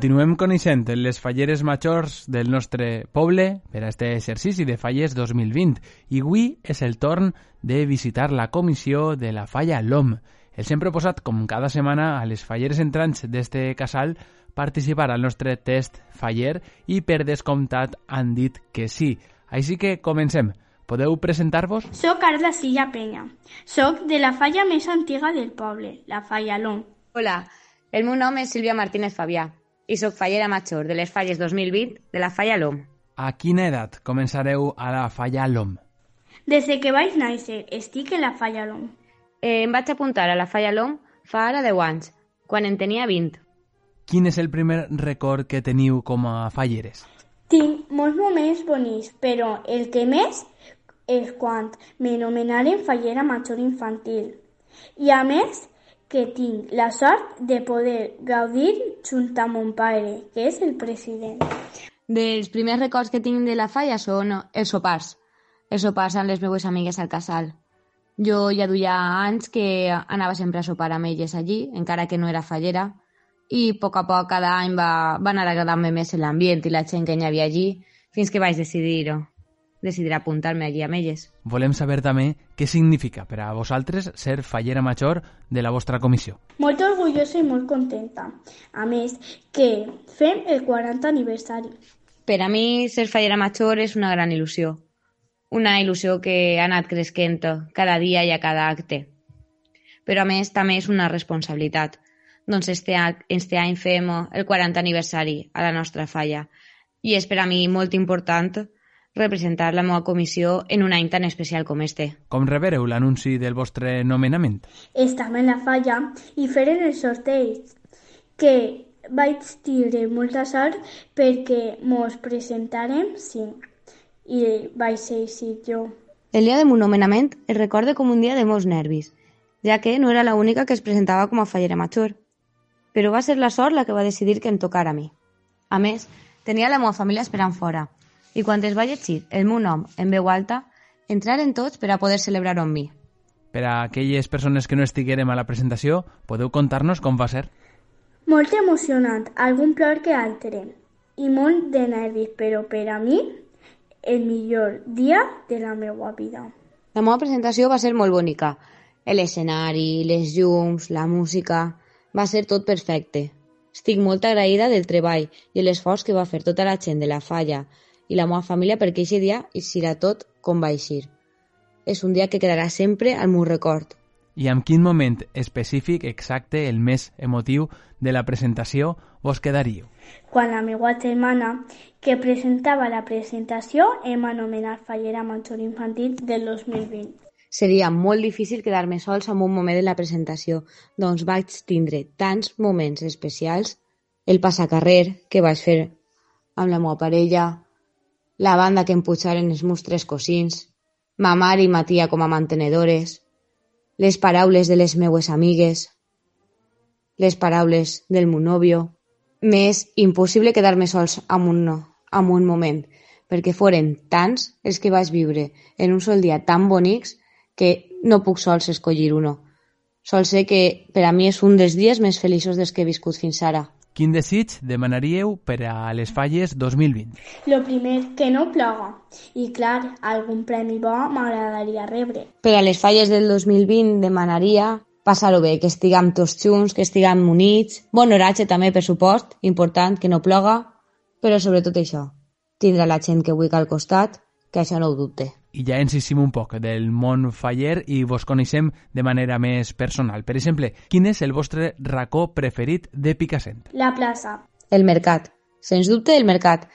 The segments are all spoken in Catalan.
Continuem coneixent les falleres majors del nostre poble per a este exercici de falles 2020 i avui és el torn de visitar la comissió de la falla LOM. Els hem proposat, com cada setmana, a les falleres entrants d'este casal participar al nostre test faller i per descomptat han dit que sí. Així que comencem. Podeu presentar-vos? Soc Carla Silla Penya. Soc de la falla més antiga del poble, la falla LOM. Hola, el meu nom és Sílvia Martínez Fabià i sóc fallera major de les falles 2020 de la falla LOM. A quina edat començareu a la falla LOM? Des de que vaig néixer, estic en la falla LOM. Eh, em vaig apuntar a la falla LOM fa ara 10 anys, quan en tenia 20. Quin és el primer record que teniu com a falleres? Tinc molts moments bonics, però el que més és quan m'anomenaren fallera major infantil. I a més, que tinc la sort de poder gaudir junt amb mon pare, que és el president. Dels primers records que tinc de la falla són els sopars. Els sopars amb les meves amigues al casal. Jo ja duia anys que anava sempre a sopar amb elles allí, encara que no era fallera, i a poc a poc cada any va, va anar agradant-me més l'ambient i la gent que hi havia allí, fins que vaig decidir-ho decidir apuntar-me allí amb elles. Volem saber també què significa per a vosaltres ser fallera major de la vostra comissió. Molt orgullosa i molt contenta. A més, que fem el 40 aniversari. Per a mi, ser fallera major és una gran il·lusió. Una il·lusió que ha anat cresquent cada dia i a cada acte. Però a més, també és una responsabilitat. Doncs este, este any fem el 40 aniversari a la nostra falla i és per a mi molt important representar la meva comissió en un any tan especial com este. Com revereu l'anunci del vostre nomenament? Estam en la falla i feren el sorteig, que vaig tindre molta sort perquè mos presentarem cinc i vaig ser així jo. El dia de meu nomenament es recorda com un dia de molts nervis, ja que no era l'única que es presentava com a fallera major. Però va ser la sort la que va decidir que em tocara a mi. A més, tenia la meva família esperant fora, i quan es va llegir el meu nom en veu alta, entraren tots per a poder celebrar-ho amb mi. Per a aquelles persones que no estiguérem a la presentació, podeu contar-nos com va ser? Molt emocionant, algun plor que altre, i molt de nervis, però per a mi, el millor dia de la meva vida. La meva presentació va ser molt bonica. L'escenari, les llums, la música... Va ser tot perfecte. Estic molt agraïda del treball i l'esforç que va fer tota la gent de la falla i la meva família perquè aquest dia eixirà tot com va eixir. És un dia que quedarà sempre al meu record. I amb quin moment específic exacte, el més emotiu de la presentació, vos quedaríeu? Quan la meva germana, que presentava la presentació, em anomenat fallera major infantil del 2020. Seria molt difícil quedar-me sols en un moment de la presentació, doncs vaig tindre tants moments especials, el passacarrer que vaig fer amb la meva parella, la banda que em pujaren els meus tres cosins, ma mare i ma tia com a mantenedores, les paraules de les meues amigues, les paraules del meu nòvio. M'és impossible quedar-me sols amb un, no, amb un moment, perquè foren tants els que vaig viure en un sol dia tan bonics que no puc sols escollir uno. Sol sé que per a mi és un dels dies més feliços dels que he viscut fins ara. Quin desig demanaríeu per a les falles 2020? Lo primer, que no ploga. I clar, algun premi bo m'agradaria rebre. Per a les falles del 2020 demanaria passar-ho bé, que estiguem tots junts, que estiguem units, bon oratge també, per supost, important, que no ploga, però sobretot això, tindre la gent que vull al costat, que això no ho dubte i ja ens eixim un poc del món faller i vos coneixem de manera més personal. Per exemple, quin és el vostre racó preferit de Picassent? La plaça. El mercat. Sens dubte, el mercat.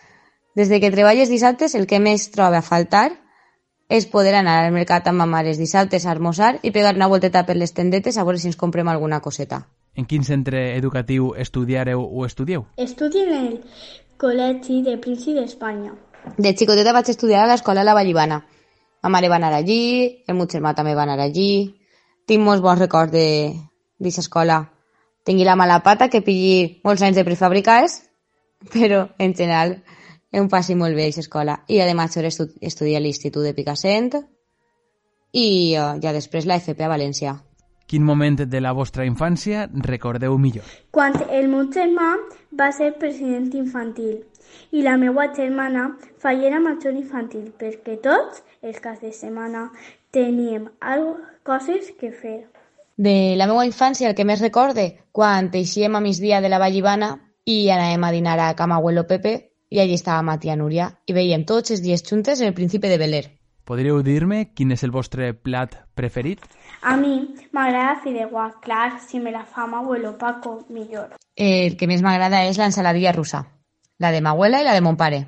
Des de que treballes dissabtes, el que més troba a faltar és poder anar al mercat amb ma mare els dissabtes a almoçar i pegar una volteta per les tendetes a veure si ens comprem alguna coseta. En quin centre educatiu estudiareu o estudieu? Estudio en el Col·legi de Príncipe d'Espanya. De xicoteta vaig estudiar a l'escola La Vallivana Ma mare va anar allí, el meu germà també va anar allí. Tinc molts bons records d'aquesta escola. Tingui la mala pata que pilli molts anys de prefabricades, però en general em passi molt bé aquesta escola. I a major estu estudia a l'Institut de Picassent i uh, ja després la FP a València. Quin moment de la vostra infància recordeu millor? Quan el meu germà va ser president infantil i la meva germana fallera major infantil perquè tots els caps de setmana teníem algo, coses que fer. De la meva infància el que més recorde quan eixíem a migdia de la Vallivana i anàvem a dinar a Cama Abuelo Pepe i allí estava ma tia Núria i veiem tots els dies juntes el Príncipe de Bel-Air. Podríeu dir-me quin és el vostre plat preferit? A mi m'agrada fideuà, clar, si me la fa m'abuelo Paco, millor. El que més m'agrada és l'ensaladilla russa, la de ma abuela i la de mon pare.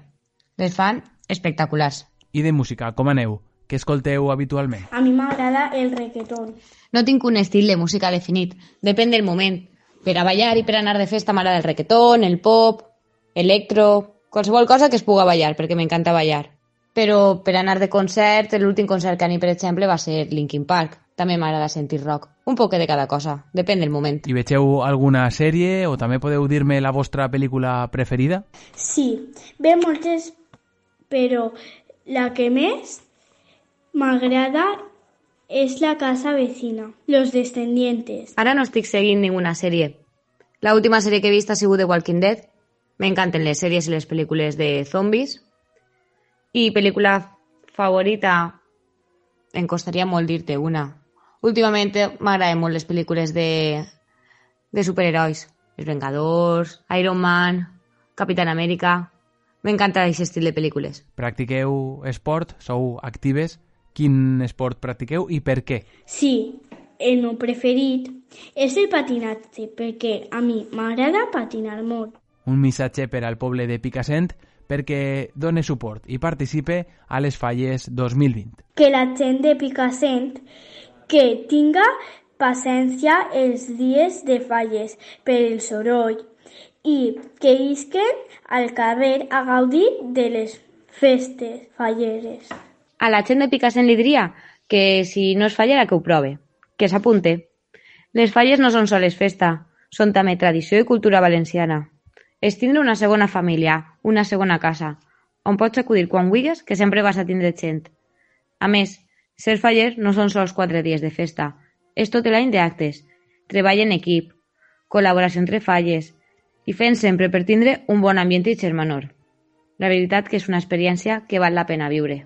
Les fan espectaculars. I de música, com aneu? Què escolteu habitualment? A mi m'agrada el reggaeton. No tinc un estil de música definit, depèn del moment. Per a ballar i per anar de festa m'agrada el reggaeton, el pop, electro, qualsevol cosa que es puga ballar, perquè m'encanta ballar. Però per anar de concert, l'últim concert que anem, per exemple, va ser Linkin Park. També m'agrada sentir rock. Un poc de cada cosa, depèn del moment. I vegeu alguna sèrie o també podeu dir-me la vostra pel·lícula preferida? Sí, ve moltes, però la que més m'agrada és la casa vecina, Los Descendientes. Ara no estic seguint ninguna sèrie. La última sèrie que he vist ha sigut The Walking Dead. M'encanten les sèries i les pel·lícules de zombis. I pel·lícula favorita, em costaria molt dir-te una. Últimament m'agraden molt les pel·lícules de, de superherois. Els Vengadors, Iron Man, Capitán Amèrica... M'encanta aquest estil de pel·lícules. Practiqueu esport? Sou actives? Quin esport practiqueu i per què? Sí, el meu preferit és el patinatge, perquè a mi m'agrada patinar molt. Un missatge per al poble de Picassent perquè done suport i participe a les falles 2020. Que la gent de Picassent que tinga paciència els dies de falles per el soroll i que isquen al carrer a gaudir de les festes falleres. A la gent de Picassent li diria que si no es fallera que ho prove, que s'apunte. Les falles no són soles festa, són també tradició i cultura valenciana. És tindre una segona família, una segona casa, on pots acudir quan vulguis que sempre vas a tindre gent. A més, ser faller no són sols quatre dies de festa, és tot l'any d'actes, treball en equip, col·laboració entre falles i fent sempre per tindre un bon ambient i germanor. La veritat que és una experiència que val la pena viure.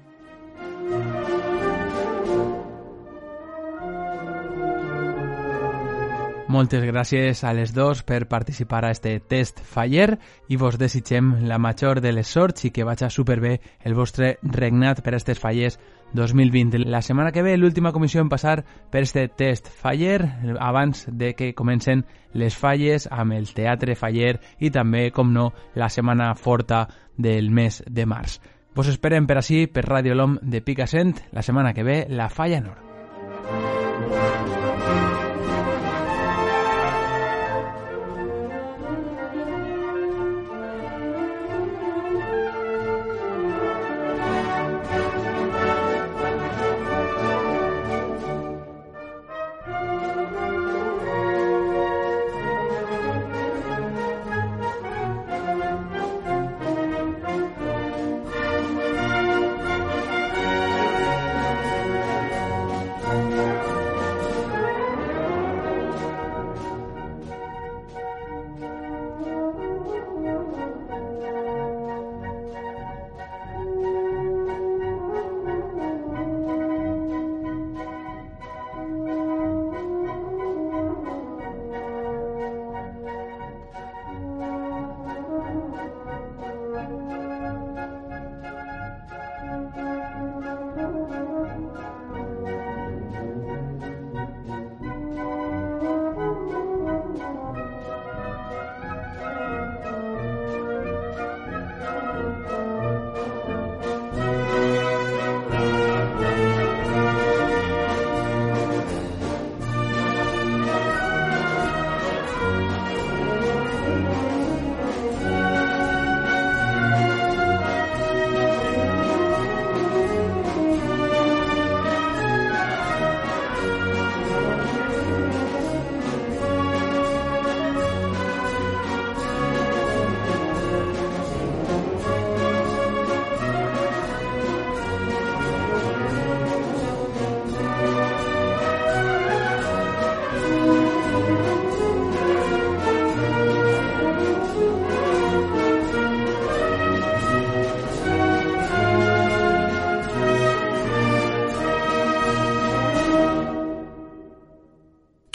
Moltes gràcies a les dos per participar a este test faller i vos desitgem la major de les sorts i que vaig superbé el vostre regnat per a aquestes falles 2020. La setmana que ve l'última comissió en passar per este test faller abans de que comencen les falles amb el teatre faller i també, com no, la setmana forta del mes de març. Vos esperem per així per Radio Lom de Picassent la setmana que ve la Falla Nord.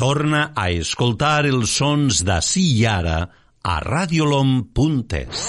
Torna a escoltar els sons d'ací i ara a radiolom.es.